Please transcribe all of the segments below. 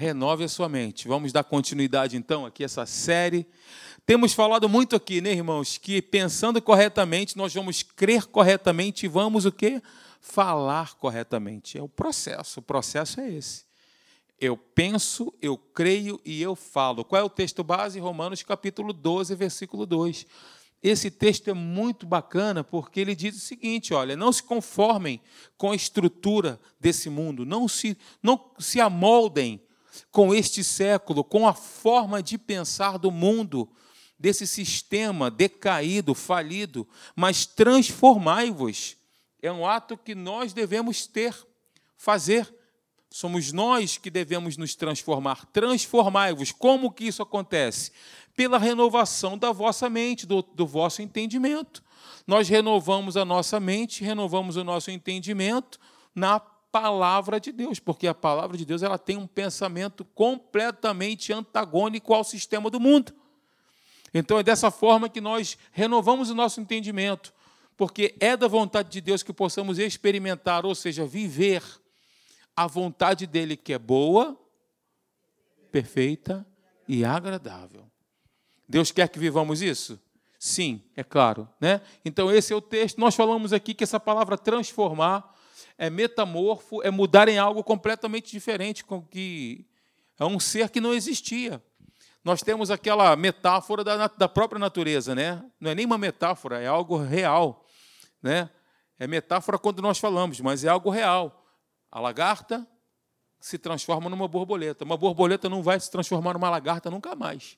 renove a sua mente. Vamos dar continuidade então aqui a essa série. Temos falado muito aqui, né, irmãos, que pensando corretamente, nós vamos crer corretamente e vamos o quê? Falar corretamente. É o processo, o processo é esse. Eu penso, eu creio e eu falo. Qual é o texto base? Romanos capítulo 12, versículo 2. Esse texto é muito bacana porque ele diz o seguinte: olha, não se conformem com a estrutura desse mundo, não se, não se amoldem com este século, com a forma de pensar do mundo, desse sistema decaído, falido, mas transformai-vos. É um ato que nós devemos ter, fazer. Somos nós que devemos nos transformar. Transformai-vos. Como que isso acontece? Pela renovação da vossa mente, do, do vosso entendimento. Nós renovamos a nossa mente, renovamos o nosso entendimento na palavra de Deus, porque a palavra de Deus ela tem um pensamento completamente antagônico ao sistema do mundo. Então é dessa forma que nós renovamos o nosso entendimento, porque é da vontade de Deus que possamos experimentar, ou seja, viver a vontade dele que é boa, perfeita e agradável. Deus quer que vivamos isso? Sim, é claro, né? Então esse é o texto. Nós falamos aqui que essa palavra transformar é metamorfo, é mudar em algo completamente diferente, com que é um ser que não existia. Nós temos aquela metáfora da, da própria natureza, né? Não é nem uma metáfora, é algo real, né? É metáfora quando nós falamos, mas é algo real. A lagarta se transforma numa borboleta. Uma borboleta não vai se transformar numa lagarta nunca mais.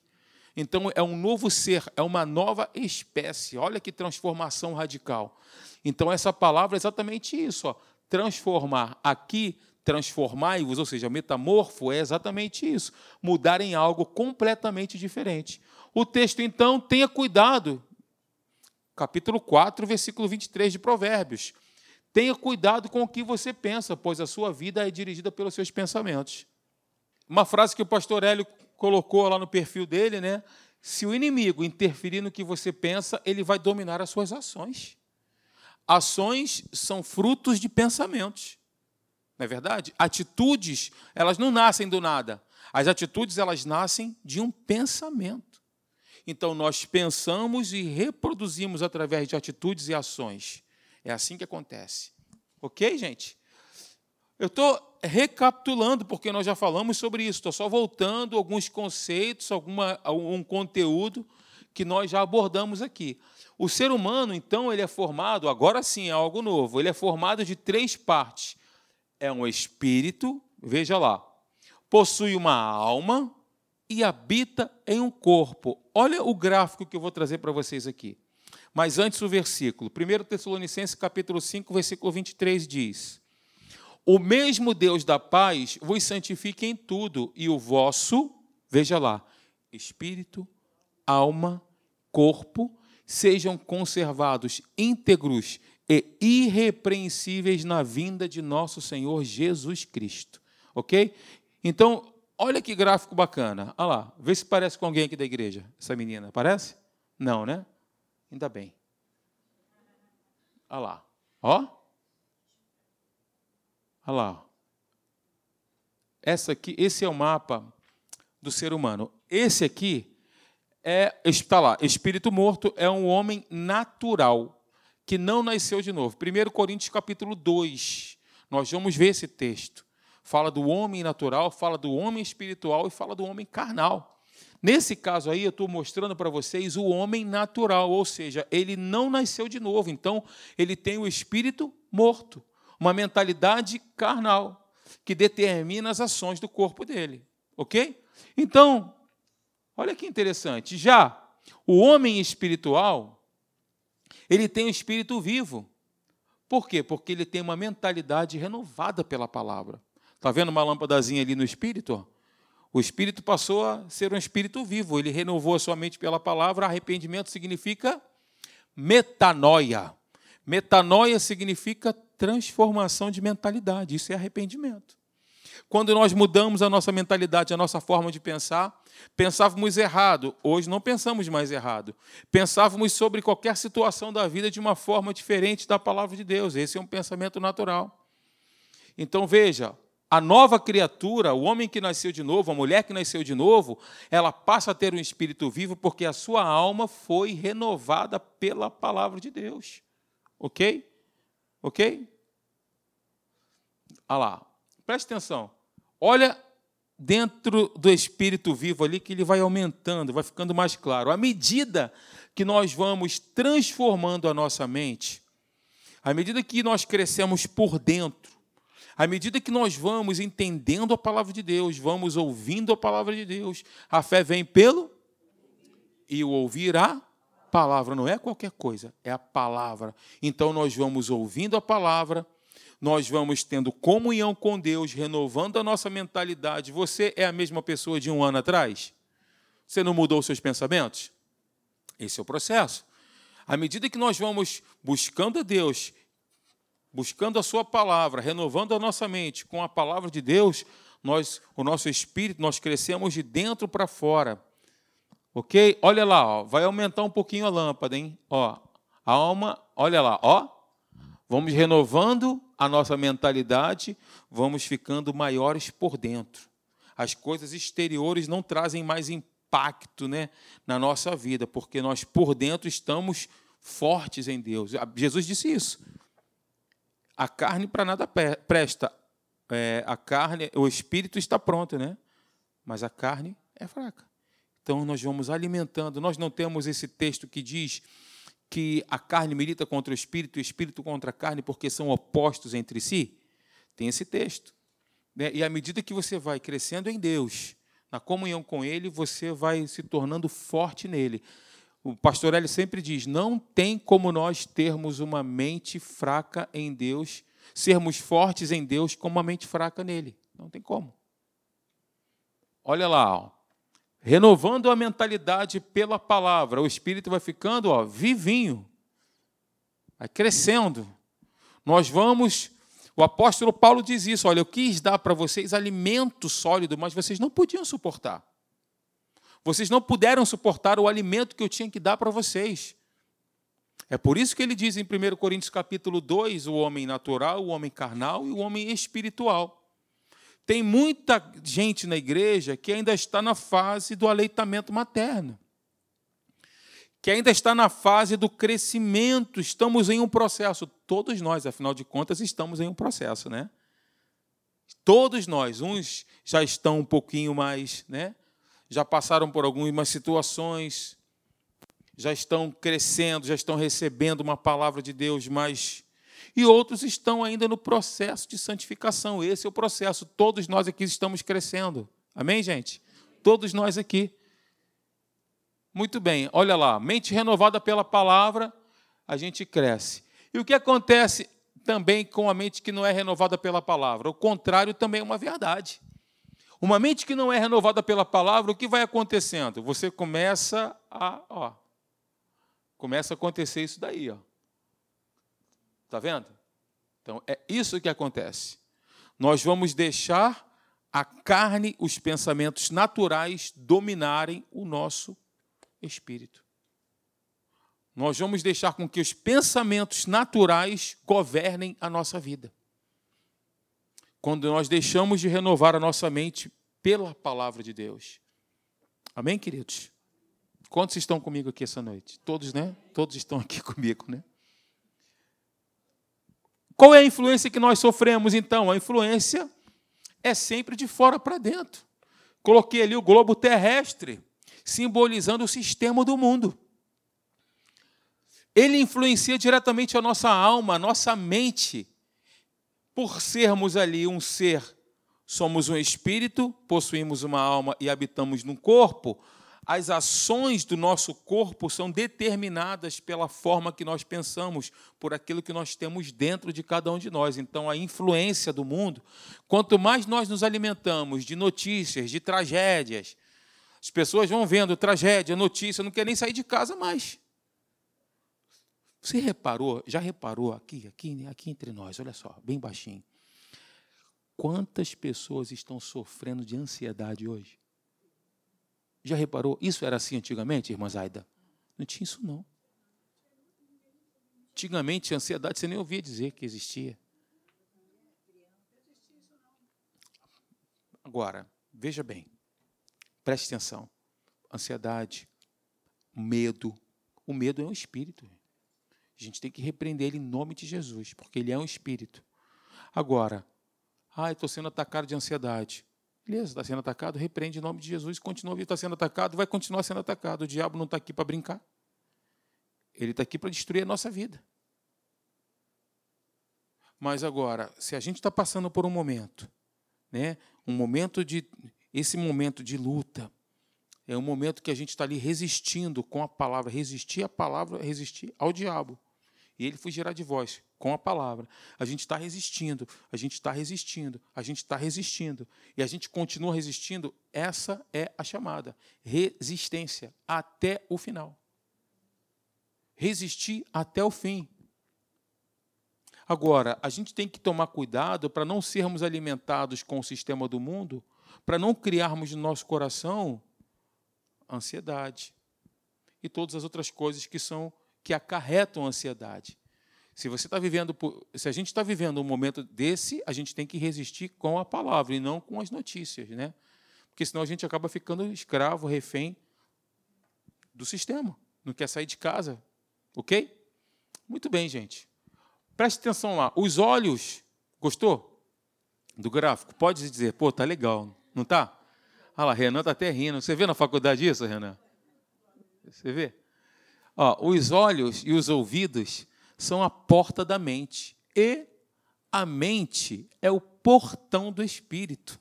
Então é um novo ser, é uma nova espécie. Olha que transformação radical. Então essa palavra é exatamente isso, ó transformar. Aqui, transformai-vos, ou seja, metamorfo é exatamente isso, mudar em algo completamente diferente. O texto, então, tenha cuidado, capítulo 4, versículo 23 de Provérbios. Tenha cuidado com o que você pensa, pois a sua vida é dirigida pelos seus pensamentos. Uma frase que o pastor Hélio colocou lá no perfil dele, né? Se o inimigo interferir no que você pensa, ele vai dominar as suas ações. Ações são frutos de pensamentos. Não é verdade? Atitudes, elas não nascem do nada. As atitudes, elas nascem de um pensamento. Então, nós pensamos e reproduzimos através de atitudes e ações. É assim que acontece. Ok, gente? Eu estou recapitulando, porque nós já falamos sobre isso. Estou só voltando alguns conceitos, alguma, um conteúdo que nós já abordamos aqui. O ser humano, então, ele é formado, agora sim é algo novo, ele é formado de três partes. É um espírito, veja lá, possui uma alma e habita em um corpo. Olha o gráfico que eu vou trazer para vocês aqui. Mas antes o versículo. 1 Tessalonicenses capítulo 5, versículo 23 diz: O mesmo Deus da paz vos santifique em tudo, e o vosso, veja lá, espírito, alma, corpo sejam conservados íntegros e irrepreensíveis na vinda de nosso Senhor Jesus Cristo. Ok? Então, olha que gráfico bacana. Olha lá, vê se parece com alguém aqui da igreja, essa menina. Parece? Não, né? Ainda bem. Olha lá. Ó. Olha lá. Essa aqui, esse é o mapa do ser humano. Esse aqui é, está lá, espírito morto é um homem natural, que não nasceu de novo. 1 Coríntios capítulo 2, nós vamos ver esse texto. Fala do homem natural, fala do homem espiritual e fala do homem carnal. Nesse caso aí, eu estou mostrando para vocês o homem natural, ou seja, ele não nasceu de novo, então ele tem o espírito morto, uma mentalidade carnal, que determina as ações do corpo dele. Ok? Então, Olha que interessante. Já o homem espiritual, ele tem o um espírito vivo. Por quê? Porque ele tem uma mentalidade renovada pela palavra. Está vendo uma lâmpadazinha ali no espírito? O espírito passou a ser um espírito vivo. Ele renovou a sua mente pela palavra. Arrependimento significa metanoia. Metanoia significa transformação de mentalidade. Isso é arrependimento. Quando nós mudamos a nossa mentalidade, a nossa forma de pensar, pensávamos errado, hoje não pensamos mais errado. Pensávamos sobre qualquer situação da vida de uma forma diferente da palavra de Deus. Esse é um pensamento natural. Então veja, a nova criatura, o homem que nasceu de novo, a mulher que nasceu de novo, ela passa a ter um espírito vivo porque a sua alma foi renovada pela palavra de Deus. Ok? Ok? Olha lá, preste atenção. Olha dentro do espírito vivo ali que ele vai aumentando, vai ficando mais claro. À medida que nós vamos transformando a nossa mente, à medida que nós crescemos por dentro, à medida que nós vamos entendendo a palavra de Deus, vamos ouvindo a palavra de Deus, a fé vem pelo e o ouvir a palavra não é qualquer coisa, é a palavra. Então nós vamos ouvindo a palavra, nós vamos tendo comunhão com Deus, renovando a nossa mentalidade. Você é a mesma pessoa de um ano atrás? Você não mudou seus pensamentos? Esse é o processo. À medida que nós vamos buscando a Deus buscando a sua palavra, renovando a nossa mente com a palavra de Deus, nós, o nosso espírito, nós crescemos de dentro para fora. OK? Olha lá, ó, vai aumentar um pouquinho a lâmpada, hein? Ó, a alma, olha lá, ó. Vamos renovando a nossa mentalidade, vamos ficando maiores por dentro. As coisas exteriores não trazem mais impacto, né, na nossa vida, porque nós por dentro estamos fortes em Deus. Jesus disse isso. A carne para nada presta. É, a carne, o espírito está pronto, né? Mas a carne é fraca. Então nós vamos alimentando. Nós não temos esse texto que diz que a carne milita contra o espírito e o espírito contra a carne porque são opostos entre si? Tem esse texto. Né? E à medida que você vai crescendo em Deus, na comunhão com Ele, você vai se tornando forte nele. O pastor Hélio sempre diz: não tem como nós termos uma mente fraca em Deus, sermos fortes em Deus com uma mente fraca nele. Não tem como. Olha lá, ó. Renovando a mentalidade pela palavra, o espírito vai ficando ó, vivinho, vai crescendo. Nós vamos. O apóstolo Paulo diz isso: olha, eu quis dar para vocês alimento sólido, mas vocês não podiam suportar. Vocês não puderam suportar o alimento que eu tinha que dar para vocês. É por isso que ele diz em 1 Coríntios capítulo 2, o homem natural, o homem carnal e o homem espiritual. Tem muita gente na igreja que ainda está na fase do aleitamento materno. Que ainda está na fase do crescimento, estamos em um processo. Todos nós, afinal de contas, estamos em um processo, né? Todos nós, uns já estão um pouquinho mais, né? já passaram por algumas situações, já estão crescendo, já estão recebendo uma palavra de Deus, mas e outros estão ainda no processo de santificação. Esse é o processo. Todos nós aqui estamos crescendo. Amém, gente? Todos nós aqui. Muito bem. Olha lá, mente renovada pela palavra, a gente cresce. E o que acontece também com a mente que não é renovada pela palavra? O contrário também é uma verdade. Uma mente que não é renovada pela palavra, o que vai acontecendo? Você começa a, ó, começa a acontecer isso daí, ó. Tá vendo? Então é isso que acontece. Nós vamos deixar a carne, os pensamentos naturais dominarem o nosso espírito. Nós vamos deixar com que os pensamentos naturais governem a nossa vida quando nós deixamos de renovar a nossa mente pela palavra de Deus. Amém, queridos? Quantos estão comigo aqui essa noite? Todos, né? Todos estão aqui comigo, né? Qual é a influência que nós sofremos, então? A influência é sempre de fora para dentro. Coloquei ali o globo terrestre, simbolizando o sistema do mundo. Ele influencia diretamente a nossa alma, a nossa mente por sermos ali um ser, somos um espírito, possuímos uma alma e habitamos num corpo, as ações do nosso corpo são determinadas pela forma que nós pensamos, por aquilo que nós temos dentro de cada um de nós. Então, a influência do mundo, quanto mais nós nos alimentamos de notícias, de tragédias, as pessoas vão vendo tragédia, notícia, não querem nem sair de casa mais. Você reparou, já reparou aqui, aqui, aqui entre nós, olha só, bem baixinho. Quantas pessoas estão sofrendo de ansiedade hoje? Já reparou? Isso era assim antigamente, irmã Zaida? Não tinha isso, não. Antigamente, ansiedade você nem ouvia dizer que existia. Agora, veja bem, preste atenção. Ansiedade, medo. O medo é um espírito. A gente tem que repreender ele em nome de Jesus, porque ele é um espírito. Agora, ah, estou sendo atacado de ansiedade. Beleza, está sendo atacado, repreende em nome de Jesus, continua está sendo atacado, vai continuar sendo atacado. O diabo não está aqui para brincar. Ele está aqui para destruir a nossa vida. Mas agora, se a gente está passando por um momento, né, um momento de, esse momento de luta, é um momento que a gente está ali resistindo com a palavra, resistir à palavra, resistir ao diabo. E ele fugirá de vós com a palavra. A gente está resistindo, a gente está resistindo, a gente está resistindo. E a gente continua resistindo. Essa é a chamada. Resistência até o final. Resistir até o fim. Agora, a gente tem que tomar cuidado para não sermos alimentados com o sistema do mundo, para não criarmos no nosso coração ansiedade e todas as outras coisas que são que acarretam ansiedade. Se você está vivendo, se a gente está vivendo um momento desse, a gente tem que resistir com a palavra e não com as notícias, né? Porque senão a gente acaba ficando escravo, refém do sistema. Não quer sair de casa, ok? Muito bem, gente. Preste atenção lá. Os olhos, gostou do gráfico? Pode dizer, pô, tá legal, não tá? Olha lá, Renan está até rindo. Você vê na faculdade isso, Renan? Você vê? Ó, os olhos e os ouvidos são a porta da mente. E a mente é o portão do espírito.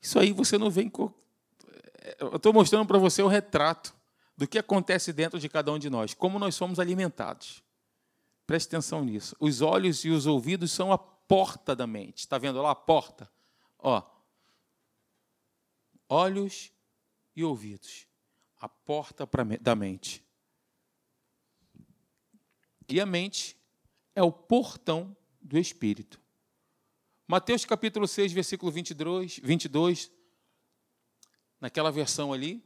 Isso aí você não vem. Eu estou mostrando para você o retrato do que acontece dentro de cada um de nós, como nós somos alimentados. Preste atenção nisso. Os olhos e os ouvidos são a porta da mente. Está vendo lá a porta? Ó, olhos e ouvidos, a porta da mente. E a mente é o portão do espírito. Mateus capítulo 6, versículo 22, 22, naquela versão ali,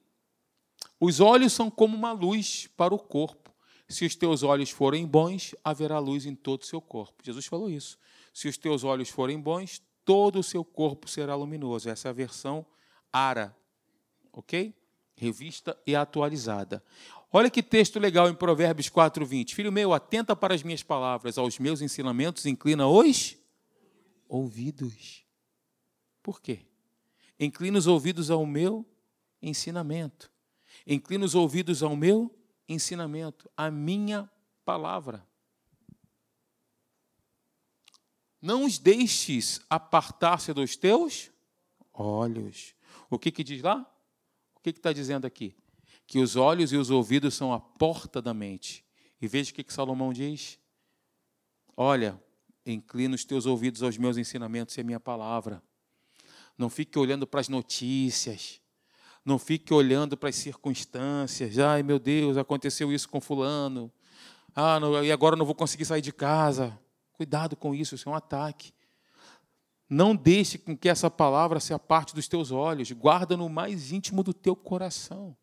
os olhos são como uma luz para o corpo. Se os teus olhos forem bons, haverá luz em todo o seu corpo. Jesus falou isso. Se os teus olhos forem bons, todo o seu corpo será luminoso. Essa é a versão Ara, ok? Revista e atualizada. Olha que texto legal em Provérbios 4:20. Filho meu, atenta para as minhas palavras, aos meus ensinamentos, inclina os ouvidos. Por quê? Inclina os ouvidos ao meu ensinamento. Inclina os ouvidos ao meu ensinamento, à minha palavra. Não os deixes apartar-se dos teus olhos. O que, que diz lá? O que está dizendo aqui? Que os olhos e os ouvidos são a porta da mente. E veja o que, Salomão diz. Olha, inclina os teus ouvidos aos meus ensinamentos e à minha palavra. Não fique olhando para as notícias. Não fique olhando para as circunstâncias. Ai, meu Deus, aconteceu isso com fulano. Ah, não, e agora não vou conseguir sair de casa. Cuidado com isso, isso é um ataque. Não deixe com que essa palavra seja parte dos teus olhos, guarda no mais íntimo do teu coração.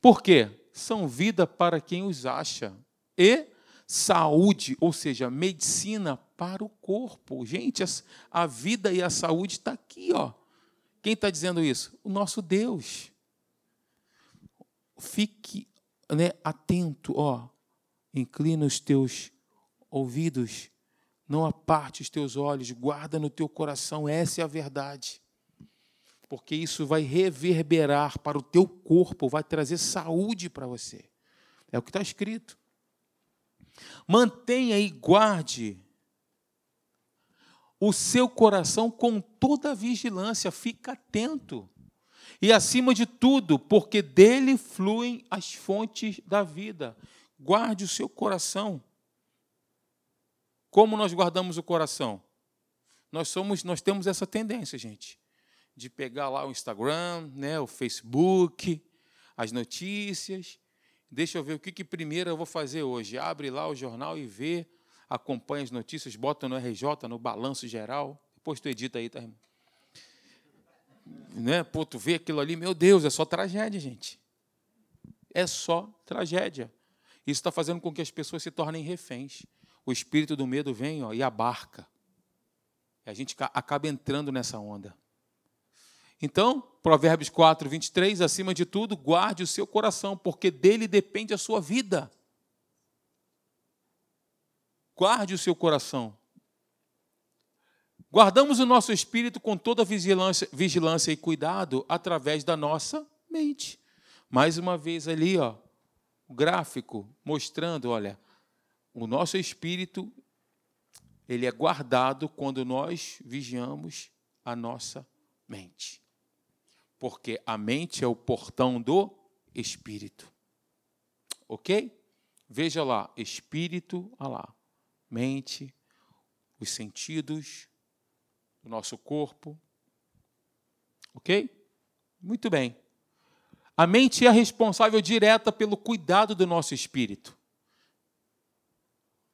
Por quê? São vida para quem os acha e saúde, ou seja, medicina para o corpo. Gente, a vida e a saúde está aqui, ó. Quem está dizendo isso? O nosso Deus. Fique né, atento, ó. Inclina os teus ouvidos não aparte os teus olhos, guarda no teu coração, essa é a verdade. Porque isso vai reverberar para o teu corpo, vai trazer saúde para você. É o que está escrito. Mantenha e guarde o seu coração com toda vigilância, fica atento. E acima de tudo, porque dele fluem as fontes da vida. Guarde o seu coração. Como nós guardamos o coração? Nós somos, nós temos essa tendência, gente, de pegar lá o Instagram, né, o Facebook, as notícias. Deixa eu ver o que, que primeiro eu vou fazer hoje. Abre lá o jornal e vê, acompanha as notícias, bota no RJ, no balanço geral. Depois tu edita aí, tá? Né? Pô, tu vê aquilo ali, meu Deus, é só tragédia, gente. É só tragédia. Isso está fazendo com que as pessoas se tornem reféns o espírito do medo vem ó, e abarca. E a gente acaba entrando nessa onda. Então, Provérbios 4, 23, acima de tudo, guarde o seu coração, porque dele depende a sua vida. Guarde o seu coração. Guardamos o nosso espírito com toda vigilância, vigilância e cuidado através da nossa mente. Mais uma vez ali, ó, o gráfico mostrando, olha, o nosso espírito ele é guardado quando nós vigiamos a nossa mente. Porque a mente é o portão do espírito. OK? Veja lá, espírito, olha lá, mente, os sentidos, do nosso corpo. Ok? Muito bem. A mente é responsável direta pelo cuidado do nosso espírito.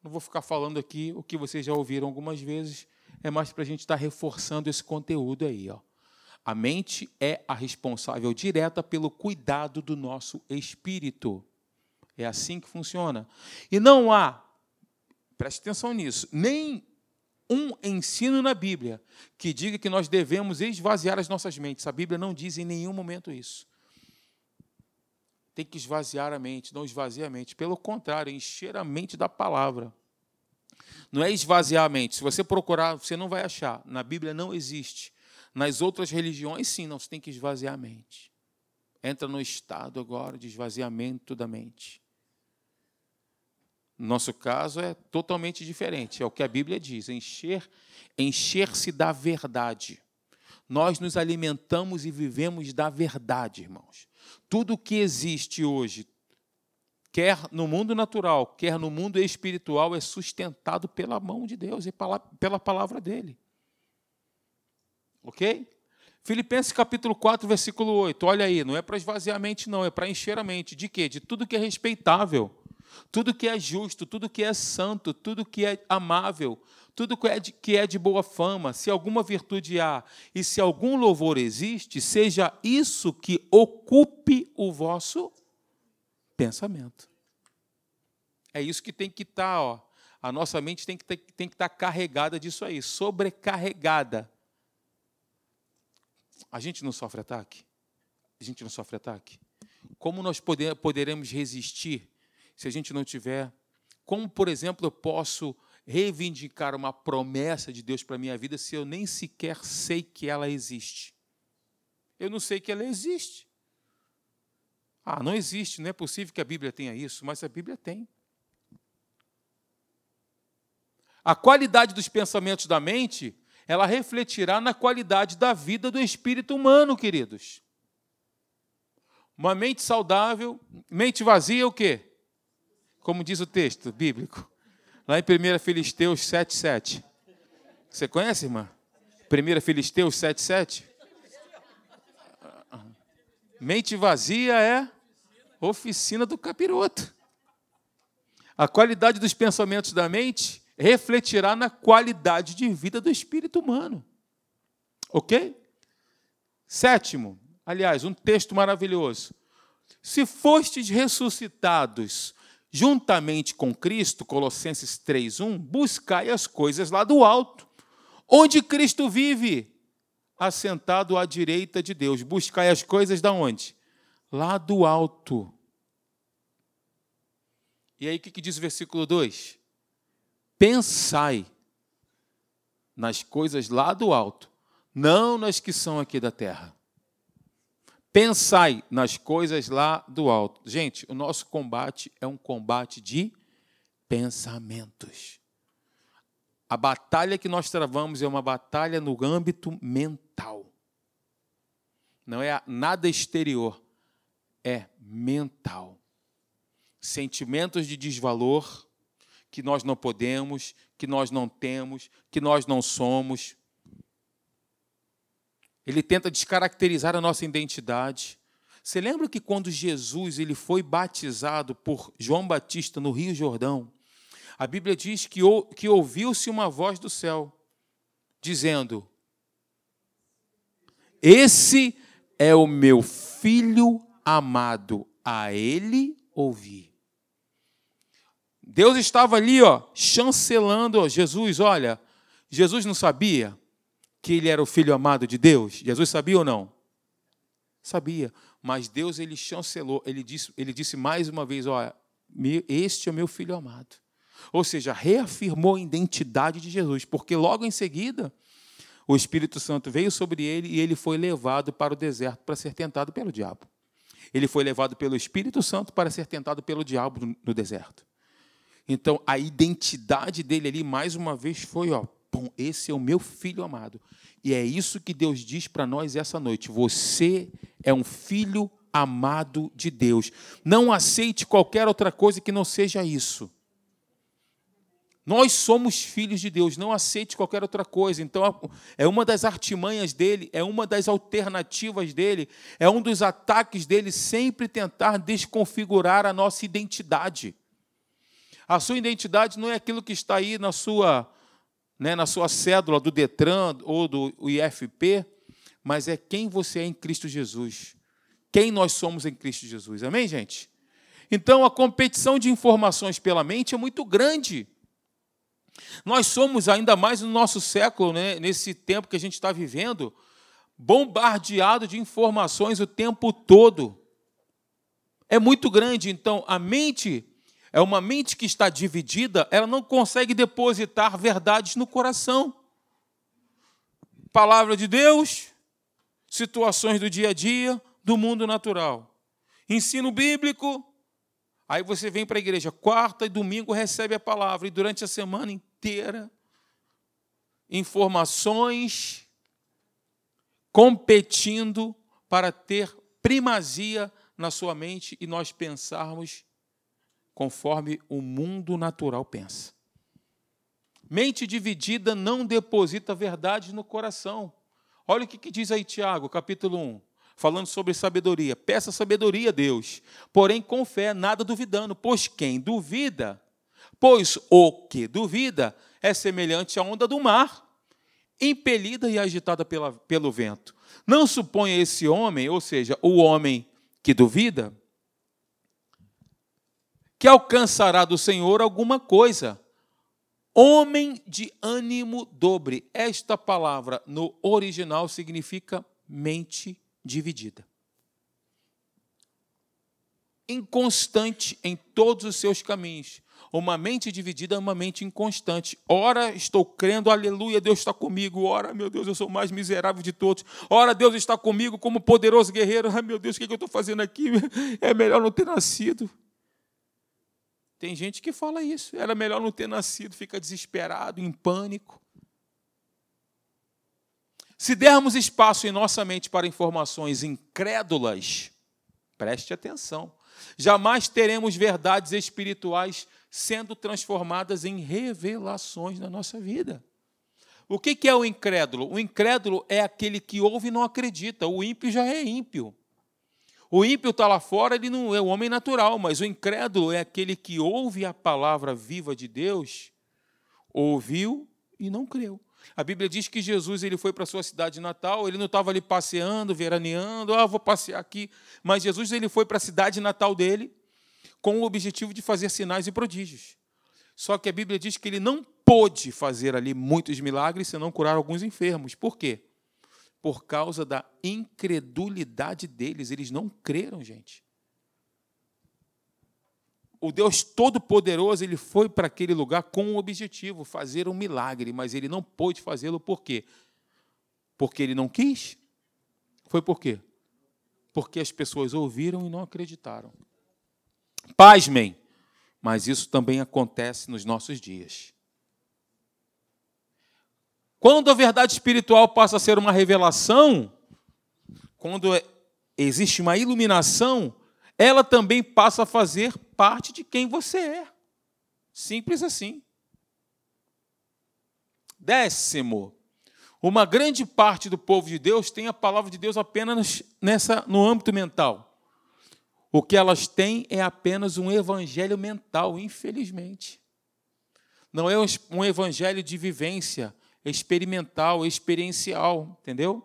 Não vou ficar falando aqui o que vocês já ouviram algumas vezes, é mais para a gente estar reforçando esse conteúdo aí. Ó. A mente é a responsável direta pelo cuidado do nosso espírito. É assim que funciona. E não há, preste atenção nisso, nem um ensino na Bíblia que diga que nós devemos esvaziar as nossas mentes. A Bíblia não diz em nenhum momento isso. Tem que esvaziar a mente, não esvaziar a mente. Pelo contrário, encher a mente da palavra. Não é esvaziar a mente. Se você procurar, você não vai achar. Na Bíblia não existe. Nas outras religiões, sim, não, você tem que esvaziar a mente. Entra no estado agora de esvaziamento da mente. No nosso caso é totalmente diferente, é o que a Bíblia diz, encher, encher-se da verdade. Nós nos alimentamos e vivemos da verdade, irmãos. Tudo que existe hoje, quer no mundo natural, quer no mundo espiritual, é sustentado pela mão de Deus e pela palavra dele. Ok? Filipenses capítulo 4, versículo 8. Olha aí, não é para esvaziar a mente, não, é para encher a mente. De quê? De tudo que é respeitável tudo que é justo, tudo que é santo, tudo que é amável, tudo que é, de, que é de boa fama, se alguma virtude há e se algum louvor existe, seja isso que ocupe o vosso pensamento. É isso que tem que estar, tá, ó. A nossa mente tem que, ter, tem que estar tá carregada disso aí, sobrecarregada. A gente não sofre ataque? A gente não sofre ataque? Como nós poder, poderemos resistir se a gente não tiver. Como, por exemplo, eu posso reivindicar uma promessa de Deus para a minha vida se eu nem sequer sei que ela existe? Eu não sei que ela existe. Ah, não existe, não é possível que a Bíblia tenha isso, mas a Bíblia tem. A qualidade dos pensamentos da mente, ela refletirá na qualidade da vida do espírito humano, queridos. Uma mente saudável, mente vazia, o quê? como diz o texto bíblico, lá em 1 Filisteus 7,7. Você conhece, irmã? 1 Filisteus 7,7? Mente vazia é oficina do capiroto. A qualidade dos pensamentos da mente refletirá na qualidade de vida do espírito humano. Ok? Sétimo, aliás, um texto maravilhoso. Se fostes ressuscitados juntamente com Cristo, Colossenses 3:1, buscai as coisas lá do alto, onde Cristo vive, assentado à direita de Deus. Buscai as coisas da onde? Lá do alto. E aí o que diz o versículo 2? Pensai nas coisas lá do alto, não nas que são aqui da terra. Pensai nas coisas lá do alto. Gente, o nosso combate é um combate de pensamentos. A batalha que nós travamos é uma batalha no âmbito mental. Não é nada exterior, é mental. Sentimentos de desvalor que nós não podemos, que nós não temos, que nós não somos, ele tenta descaracterizar a nossa identidade. Você lembra que quando Jesus ele foi batizado por João Batista no Rio Jordão, a Bíblia diz que, que ouviu-se uma voz do céu dizendo: Esse é o meu filho amado, a ele ouvi. Deus estava ali, ó, chancelando Jesus, olha, Jesus não sabia que ele era o filho amado de Deus? Jesus sabia ou não? Sabia. Mas Deus ele chancelou, ele disse, ele disse mais uma vez: olha, este é o meu filho amado. Ou seja, reafirmou a identidade de Jesus, porque logo em seguida o Espírito Santo veio sobre ele e ele foi levado para o deserto para ser tentado pelo diabo. Ele foi levado pelo Espírito Santo para ser tentado pelo diabo no deserto. Então, a identidade dele ali, mais uma vez, foi: ó, bom, esse é o meu filho amado. E é isso que Deus diz para nós essa noite. Você é um filho amado de Deus. Não aceite qualquer outra coisa que não seja isso. Nós somos filhos de Deus, não aceite qualquer outra coisa. Então, é uma das artimanhas dele, é uma das alternativas dele, é um dos ataques dele sempre tentar desconfigurar a nossa identidade. A sua identidade não é aquilo que está aí na sua, né, na sua cédula do Detran ou do IFP, mas é quem você é em Cristo Jesus. Quem nós somos em Cristo Jesus. Amém, gente? Então, a competição de informações pela mente é muito grande. Nós somos, ainda mais no nosso século, né, nesse tempo que a gente está vivendo, bombardeado de informações o tempo todo. É muito grande, então a mente é uma mente que está dividida, ela não consegue depositar verdades no coração. Palavra de Deus, situações do dia a dia, do mundo natural. Ensino bíblico, aí você vem para a igreja quarta e domingo recebe a palavra, e durante a semana inteira, informações competindo para ter primazia na sua mente e nós pensarmos conforme o mundo natural pensa. Mente dividida não deposita verdade no coração. Olha o que diz aí Tiago, capítulo 1, falando sobre sabedoria. Peça sabedoria a Deus, porém com fé, nada duvidando, pois quem duvida Pois o que duvida é semelhante à onda do mar, impelida e agitada pela, pelo vento. Não suponha esse homem, ou seja, o homem que duvida, que alcançará do Senhor alguma coisa. Homem de ânimo dobre. Esta palavra no original significa mente dividida. Inconstante em todos os seus caminhos uma mente dividida é uma mente inconstante. Ora, estou crendo, aleluia, Deus está comigo. Ora, meu Deus, eu sou o mais miserável de todos. Ora, Deus está comigo como poderoso guerreiro. Ai, meu Deus, o que eu estou fazendo aqui? É melhor não ter nascido. Tem gente que fala isso. Era melhor não ter nascido, fica desesperado, em pânico. Se dermos espaço em nossa mente para informações incrédulas, preste atenção, jamais teremos verdades espirituais sendo transformadas em revelações na nossa vida. O que é o incrédulo? O incrédulo é aquele que ouve e não acredita. O ímpio já é ímpio. O ímpio está lá fora, ele não é o homem natural, mas o incrédulo é aquele que ouve a palavra viva de Deus, ouviu e não creu. A Bíblia diz que Jesus ele foi para a sua cidade natal, ele não estava ali passeando, veraneando, ah, vou passear aqui. Mas Jesus ele foi para a cidade natal dele, com o objetivo de fazer sinais e prodígios. Só que a Bíblia diz que ele não pôde fazer ali muitos milagres senão curar alguns enfermos. Por quê? Por causa da incredulidade deles. Eles não creram, gente. O Deus Todo-Poderoso ele foi para aquele lugar com um objetivo, fazer um milagre, mas ele não pôde fazê-lo por quê? Porque ele não quis? Foi por quê? Porque as pessoas ouviram e não acreditaram. Pasmem, mas isso também acontece nos nossos dias. Quando a verdade espiritual passa a ser uma revelação, quando é, existe uma iluminação, ela também passa a fazer parte de quem você é. Simples assim. Décimo, uma grande parte do povo de Deus tem a palavra de Deus apenas nessa, no âmbito mental. O que elas têm é apenas um evangelho mental, infelizmente. Não é um evangelho de vivência experimental, experiencial, entendeu?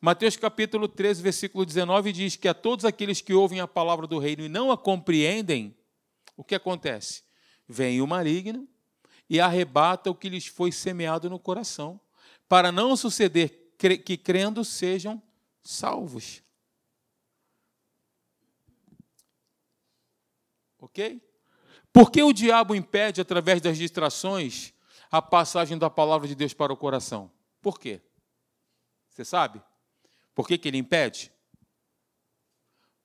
Mateus capítulo 13, versículo 19 diz que a todos aqueles que ouvem a palavra do reino e não a compreendem, o que acontece? Vem o maligno e arrebata o que lhes foi semeado no coração. para não suceder que crendo sejam salvos. Ok? Por que o diabo impede, através das distrações, a passagem da palavra de Deus para o coração? Por quê? Você sabe? Por que, que ele impede?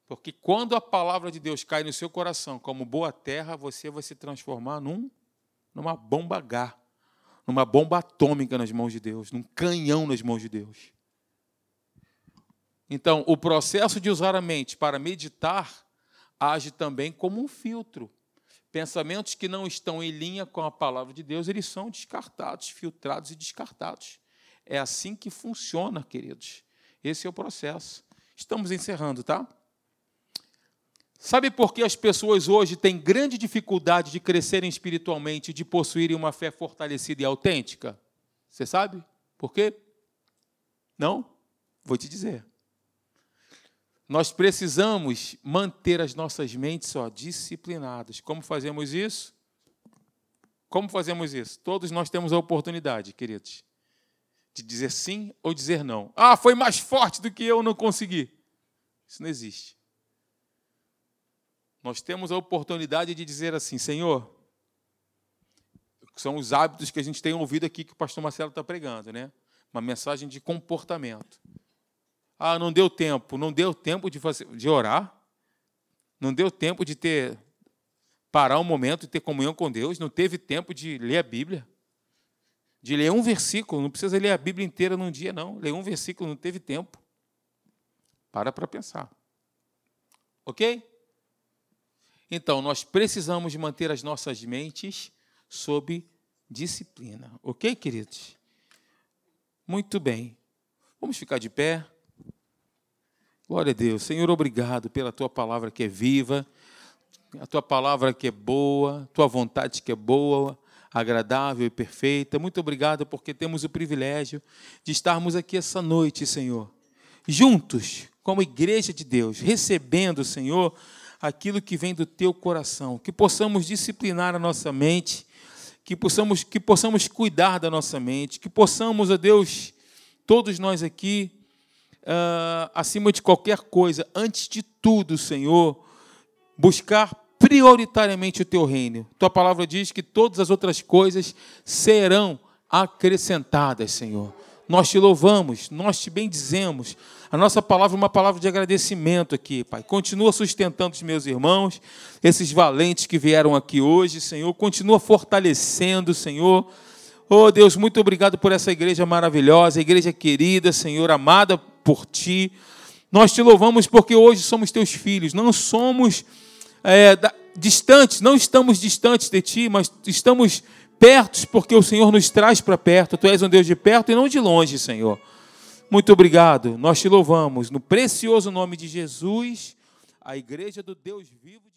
Porque quando a palavra de Deus cai no seu coração como boa terra, você vai se transformar num, numa bomba H, numa bomba atômica nas mãos de Deus, num canhão nas mãos de Deus. Então, o processo de usar a mente para meditar age também como um filtro. Pensamentos que não estão em linha com a palavra de Deus, eles são descartados, filtrados e descartados. É assim que funciona, queridos. Esse é o processo. Estamos encerrando, tá? Sabe por que as pessoas hoje têm grande dificuldade de crescerem espiritualmente, de possuírem uma fé fortalecida e autêntica? Você sabe por quê? Não? Vou te dizer. Nós precisamos manter as nossas mentes ó, disciplinadas. Como fazemos isso? Como fazemos isso? Todos nós temos a oportunidade, queridos, de dizer sim ou dizer não. Ah, foi mais forte do que eu, não consegui. Isso não existe nós temos a oportunidade de dizer assim: Senhor, são os hábitos que a gente tem ouvido aqui que o pastor Marcelo está pregando, né? Uma mensagem de comportamento. Ah, não deu tempo, não deu tempo de, fazer, de orar, não deu tempo de ter parar um momento e ter comunhão com Deus, não teve tempo de ler a Bíblia, de ler um versículo, não precisa ler a Bíblia inteira num dia, não. Ler um versículo não teve tempo. Para para pensar. Ok? Então, nós precisamos manter as nossas mentes sob disciplina. Ok, queridos? Muito bem. Vamos ficar de pé. Glória a Deus. Senhor, obrigado pela tua palavra que é viva, a tua palavra que é boa, tua vontade que é boa, agradável e perfeita. Muito obrigado porque temos o privilégio de estarmos aqui essa noite, Senhor, juntos, como igreja de Deus, recebendo, Senhor, aquilo que vem do teu coração, que possamos disciplinar a nossa mente, que possamos, que possamos cuidar da nossa mente, que possamos, ó Deus, todos nós aqui, uh, acima de qualquer coisa, antes de tudo, Senhor, buscar prioritariamente o teu reino. Tua palavra diz que todas as outras coisas serão acrescentadas, Senhor. Nós te louvamos, nós te bendizemos. A nossa palavra é uma palavra de agradecimento aqui, Pai. Continua sustentando os meus irmãos, esses valentes que vieram aqui hoje, Senhor. Continua fortalecendo, Senhor. Oh, Deus, muito obrigado por essa igreja maravilhosa, igreja querida, Senhor, amada por Ti. Nós te louvamos porque hoje somos Teus filhos, não somos é, da, distantes, não estamos distantes de Ti, mas estamos perto porque o Senhor nos traz para perto. Tu és um Deus de perto e não de longe, Senhor. Muito obrigado. Nós te louvamos no precioso nome de Jesus, a igreja do Deus vivo.